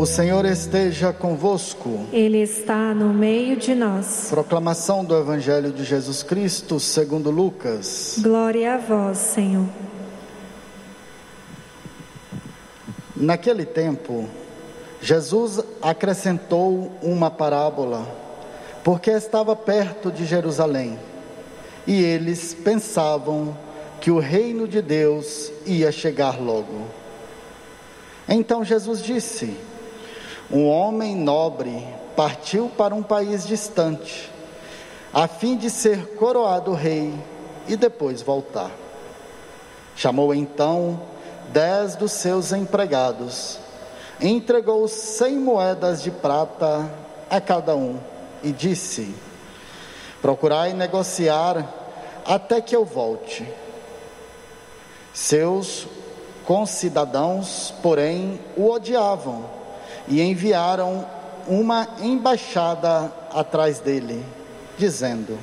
O Senhor esteja convosco. Ele está no meio de nós. Proclamação do Evangelho de Jesus Cristo, segundo Lucas. Glória a vós, Senhor. Naquele tempo, Jesus acrescentou uma parábola, porque estava perto de Jerusalém, e eles pensavam que o reino de Deus ia chegar logo. Então Jesus disse: Um homem nobre partiu para um país distante, a fim de ser coroado rei e depois voltar. Chamou então dez dos seus empregados, entregou cem moedas de prata a cada um e disse: Procurai negociar até que eu volte. Seus concidadãos, porém, o odiavam e enviaram uma embaixada atrás dele, dizendo: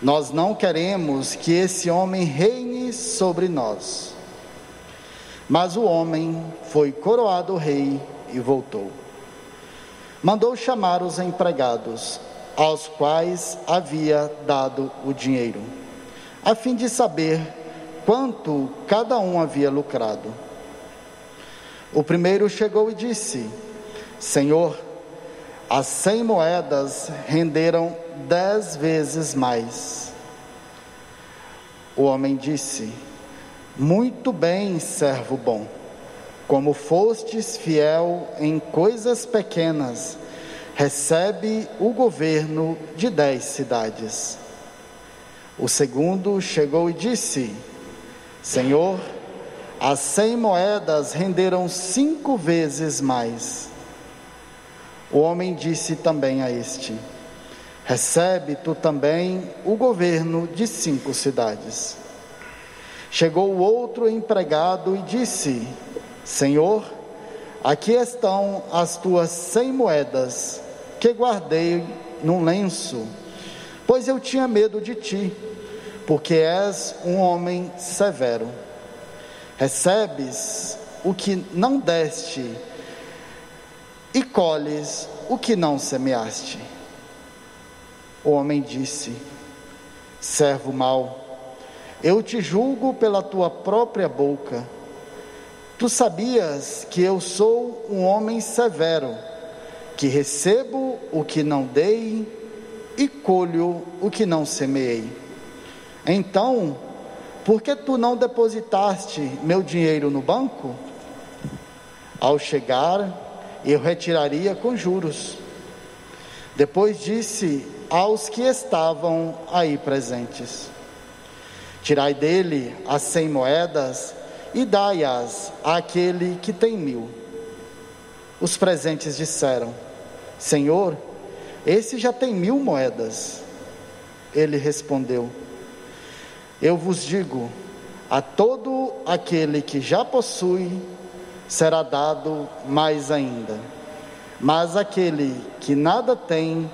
Nós não queremos que esse homem reine sobre nós. Mas o homem foi coroado rei e voltou. Mandou chamar os empregados, aos quais havia dado o dinheiro, a fim de saber quanto cada um havia lucrado. O primeiro chegou e disse: Senhor, as cem moedas renderam dez vezes mais. O homem disse: muito bem, servo bom. Como fostes fiel em coisas pequenas, recebe o governo de dez cidades. O segundo chegou e disse: Senhor, as cem moedas renderam cinco vezes mais. O homem disse também a este: Recebe tu também o governo de cinco cidades. Chegou o outro empregado e disse: Senhor, aqui estão as tuas cem moedas que guardei num lenço, pois eu tinha medo de ti, porque és um homem severo. Recebes o que não deste e colhes o que não semeaste. O homem disse: Servo mau, eu te julgo pela tua própria boca. Tu sabias que eu sou um homem severo, que recebo o que não dei e colho o que não semeei. Então, por que tu não depositaste meu dinheiro no banco? Ao chegar, eu retiraria com juros. Depois disse aos que estavam aí presentes: Tirai dele as cem moedas e dai-as àquele que tem mil. Os presentes disseram: Senhor, esse já tem mil moedas. Ele respondeu: Eu vos digo, a todo aquele que já possui será dado mais ainda, mas aquele que nada tem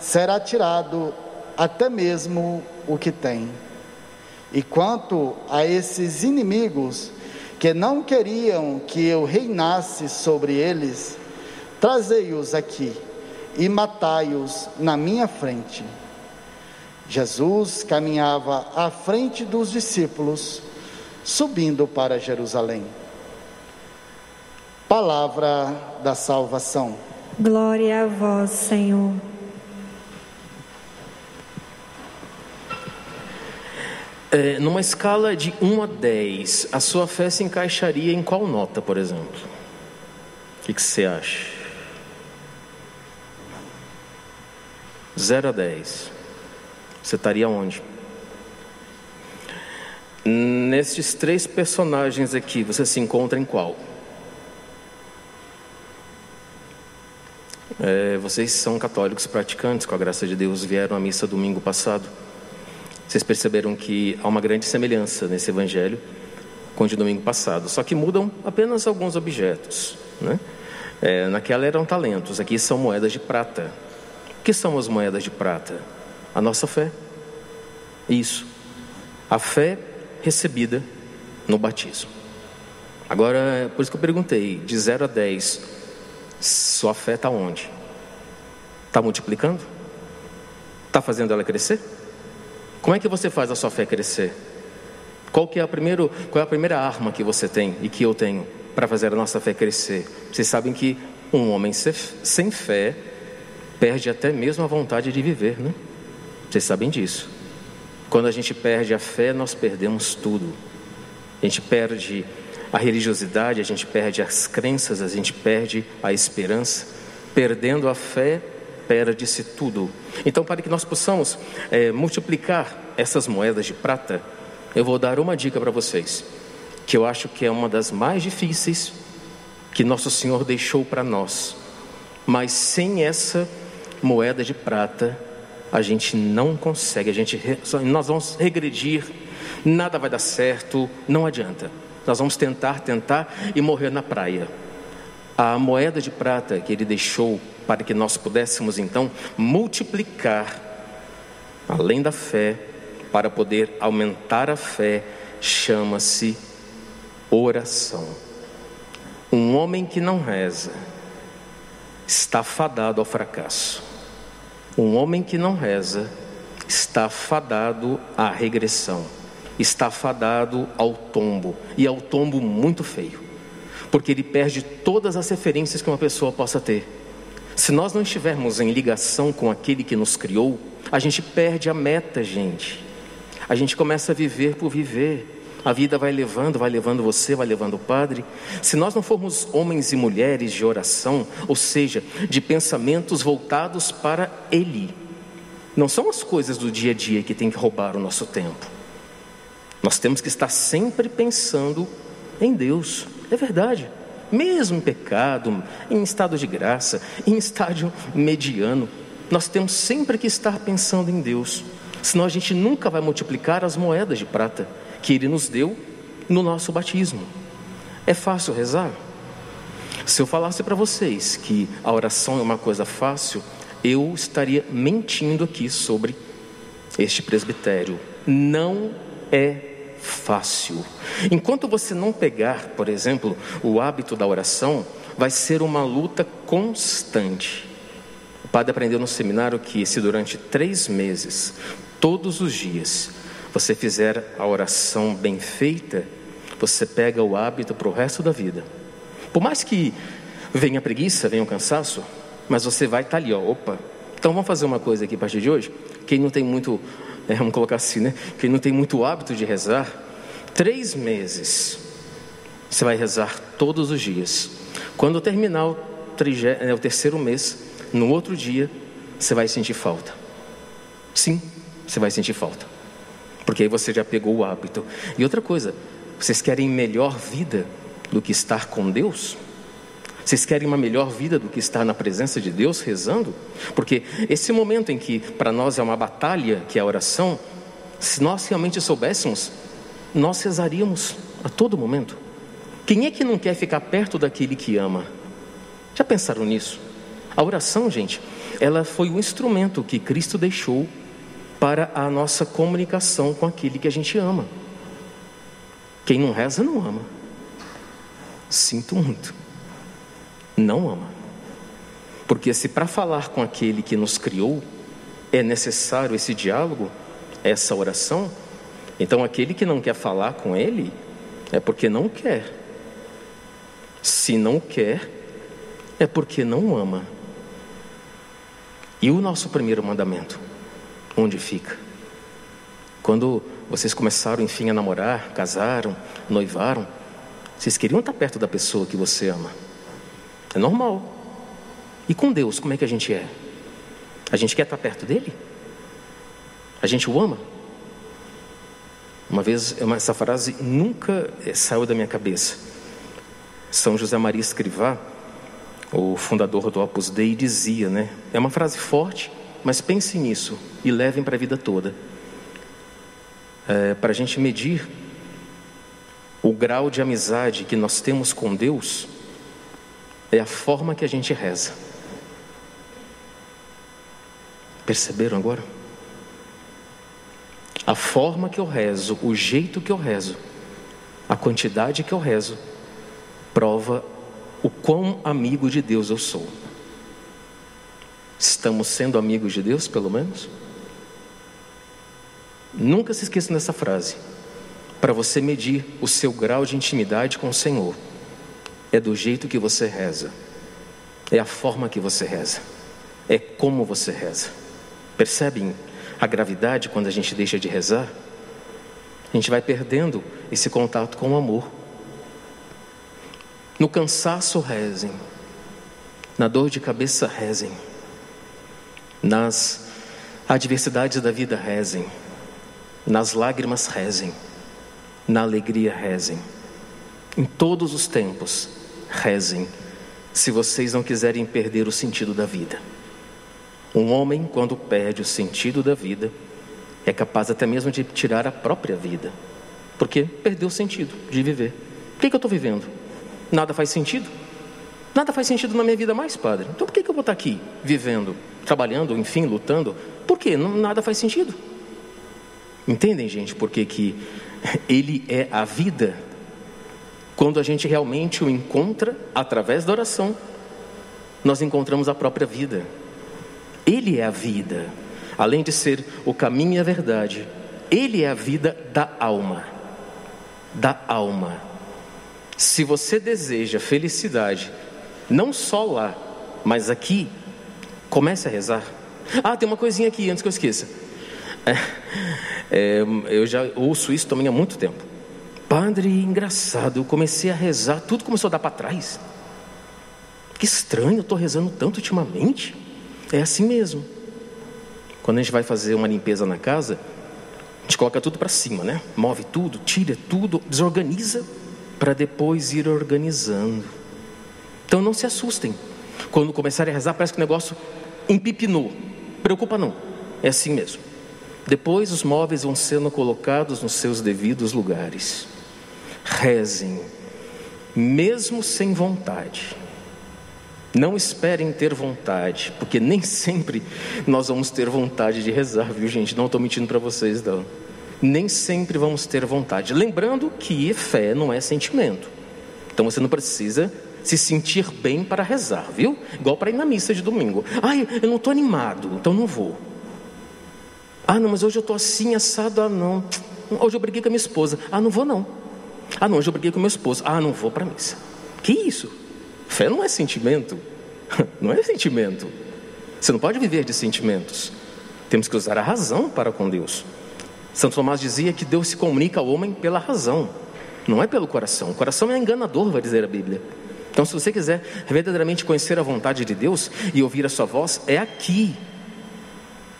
será tirado até mesmo o que tem. E quanto a esses inimigos que não queriam que eu reinasse sobre eles, trazei-os aqui e matai-os na minha frente. Jesus caminhava à frente dos discípulos, subindo para Jerusalém. Palavra da salvação. Glória a vós, Senhor. É, numa escala de 1 a 10, a sua fé se encaixaria em qual nota, por exemplo? O que, que você acha? 0 a 10. Você estaria onde? Nesses três personagens aqui, você se encontra em qual? É, vocês são católicos praticantes, com a graça de Deus, vieram à missa domingo passado. Vocês perceberam que há uma grande semelhança nesse evangelho com o de domingo passado, só que mudam apenas alguns objetos. Né? É, naquela eram talentos, aqui são moedas de prata. O que são as moedas de prata? A nossa fé. Isso. A fé recebida no batismo. Agora, por isso que eu perguntei, de 0 a 10, Sua fé está onde? Está multiplicando? Está fazendo ela crescer? Como é que você faz a sua fé crescer? Qual, que é, a primeiro, qual é a primeira arma que você tem e que eu tenho para fazer a nossa fé crescer? Vocês sabem que um homem sem fé perde até mesmo a vontade de viver, né? Vocês sabem disso. Quando a gente perde a fé, nós perdemos tudo. A gente perde a religiosidade, a gente perde as crenças, a gente perde a esperança. Perdendo a fé, perde-se tudo. Então, para que nós possamos é, multiplicar essas moedas de prata, eu vou dar uma dica para vocês, que eu acho que é uma das mais difíceis que Nosso Senhor deixou para nós. Mas sem essa moeda de prata, a gente não consegue, a gente, nós vamos regredir, nada vai dar certo, não adianta. Nós vamos tentar, tentar e morrer na praia. A moeda de prata que ele deixou para que nós pudéssemos então multiplicar, além da fé, para poder aumentar a fé, chama-se oração. Um homem que não reza está fadado ao fracasso. Um homem que não reza está fadado à regressão, está fadado ao tombo, e ao tombo muito feio, porque ele perde todas as referências que uma pessoa possa ter. Se nós não estivermos em ligação com aquele que nos criou, a gente perde a meta, gente. A gente começa a viver por viver. A vida vai levando, vai levando você, vai levando o Padre. Se nós não formos homens e mulheres de oração, ou seja, de pensamentos voltados para Ele, não são as coisas do dia a dia que tem que roubar o nosso tempo. Nós temos que estar sempre pensando em Deus. É verdade. Mesmo em pecado, em estado de graça, em estágio mediano, nós temos sempre que estar pensando em Deus. Senão a gente nunca vai multiplicar as moedas de prata que Ele nos deu no nosso batismo. É fácil rezar? Se eu falasse para vocês que a oração é uma coisa fácil, eu estaria mentindo aqui sobre este presbitério. Não é fácil. Enquanto você não pegar, por exemplo, o hábito da oração, vai ser uma luta constante. O padre aprendeu no seminário que se durante três meses, todos os dias, você fizer a oração bem feita, você pega o hábito para o resto da vida. Por mais que venha a preguiça, venha o cansaço, mas você vai estar tá ali, ó, opa. Então vamos fazer uma coisa aqui a partir de hoje. Quem não tem muito, é, vamos colocar assim, né? Quem não tem muito hábito de rezar, três meses você vai rezar todos os dias. Quando terminar o, é, o terceiro mês, no outro dia, você vai sentir falta. Sim, você vai sentir falta porque aí você já pegou o hábito. E outra coisa, vocês querem melhor vida do que estar com Deus? Vocês querem uma melhor vida do que estar na presença de Deus rezando? Porque esse momento em que para nós é uma batalha, que é a oração, se nós realmente soubéssemos, nós rezaríamos a todo momento. Quem é que não quer ficar perto daquele que ama? Já pensaram nisso? A oração, gente, ela foi o instrumento que Cristo deixou para a nossa comunicação com aquele que a gente ama. Quem não reza não ama. Sinto muito. Não ama. Porque se para falar com aquele que nos criou é necessário esse diálogo, essa oração, então aquele que não quer falar com ele é porque não quer. Se não quer, é porque não ama. E o nosso primeiro mandamento? Onde fica. Quando vocês começaram, enfim, a namorar, casaram, noivaram, vocês queriam estar perto da pessoa que você ama. É normal. E com Deus, como é que a gente é? A gente quer estar perto dele? A gente o ama? Uma vez, essa frase nunca eh, saiu da minha cabeça. São José Maria Escrivá, o fundador do Opus Dei, dizia, né? É uma frase forte, mas pense nisso e levem para a vida toda. É, para a gente medir o grau de amizade que nós temos com Deus, é a forma que a gente reza. Perceberam agora? A forma que eu rezo, o jeito que eu rezo, a quantidade que eu rezo, prova o quão amigo de Deus eu sou. Estamos sendo amigos de Deus, pelo menos? Nunca se esqueça dessa frase. Para você medir o seu grau de intimidade com o Senhor, é do jeito que você reza, é a forma que você reza, é como você reza. Percebem a gravidade quando a gente deixa de rezar? A gente vai perdendo esse contato com o amor. No cansaço, rezem. Na dor de cabeça, rezem. Nas adversidades da vida, rezem. Nas lágrimas, rezem. Na alegria, rezem. Em todos os tempos, rezem. Se vocês não quiserem perder o sentido da vida. Um homem, quando perde o sentido da vida, é capaz até mesmo de tirar a própria vida, porque perdeu o sentido de viver. Por que, que eu estou vivendo? Nada faz sentido? Nada faz sentido na minha vida mais, padre. Então por que, que eu vou estar aqui vivendo, trabalhando, enfim, lutando? Por quê? Não, nada faz sentido. Entendem, gente, por que, que ele é a vida? Quando a gente realmente o encontra através da oração, nós encontramos a própria vida. Ele é a vida. Além de ser o caminho e a verdade, ele é a vida da alma. Da alma. Se você deseja felicidade, não só lá, mas aqui, comece a rezar. Ah, tem uma coisinha aqui antes que eu esqueça. É, é, eu já ouço isso também há muito tempo. Padre, engraçado, eu comecei a rezar, tudo começou a dar para trás. Que estranho, eu estou rezando tanto ultimamente. É assim mesmo. Quando a gente vai fazer uma limpeza na casa, a gente coloca tudo para cima, né? Move tudo, tira tudo, desorganiza para depois ir organizando. Então não se assustem. Quando começarem a rezar, parece que o negócio empipinou. Preocupa não. É assim mesmo. Depois os móveis vão sendo colocados nos seus devidos lugares. Rezem, mesmo sem vontade. Não esperem ter vontade, porque nem sempre nós vamos ter vontade de rezar, viu gente? Não estou mentindo para vocês, não nem sempre vamos ter vontade. Lembrando que fé não é sentimento. Então você não precisa se sentir bem para rezar, viu? Igual para ir na missa de domingo. Ai, eu não estou animado, então não vou. Ah, não, mas hoje eu estou assim, assado. Ah, não. Hoje eu briguei com a minha esposa. Ah, não vou não. Ah, não, hoje eu briguei com meu esposo. Ah, não vou para a missa. Que isso? Fé não é sentimento. Não é sentimento. Você não pode viver de sentimentos. Temos que usar a razão para com Deus. Santo Tomás dizia que Deus se comunica ao homem pela razão, não é pelo coração. O coração é enganador, vai dizer a Bíblia. Então, se você quiser verdadeiramente conhecer a vontade de Deus e ouvir a sua voz, é aqui,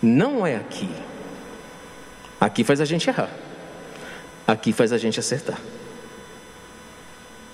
não é aqui. Aqui faz a gente errar, aqui faz a gente acertar.